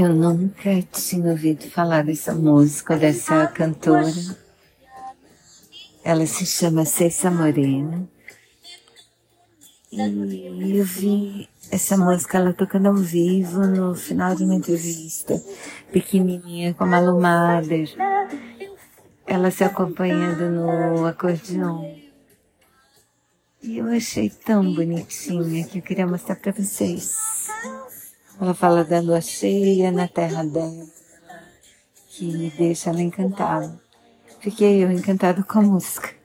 Eu nunca tinha ouvido falar dessa música, dessa cantora. Ela se chama Ceissa Morena. E eu vi essa música ela tocando ao vivo no final de uma entrevista, pequenininha com a Malu. Ela se acompanhando no acordeão. E eu achei tão bonitinha que eu queria mostrar para vocês. Ela fala da lua cheia na terra dela, que deixa ela encantada. Fiquei eu encantada com a música.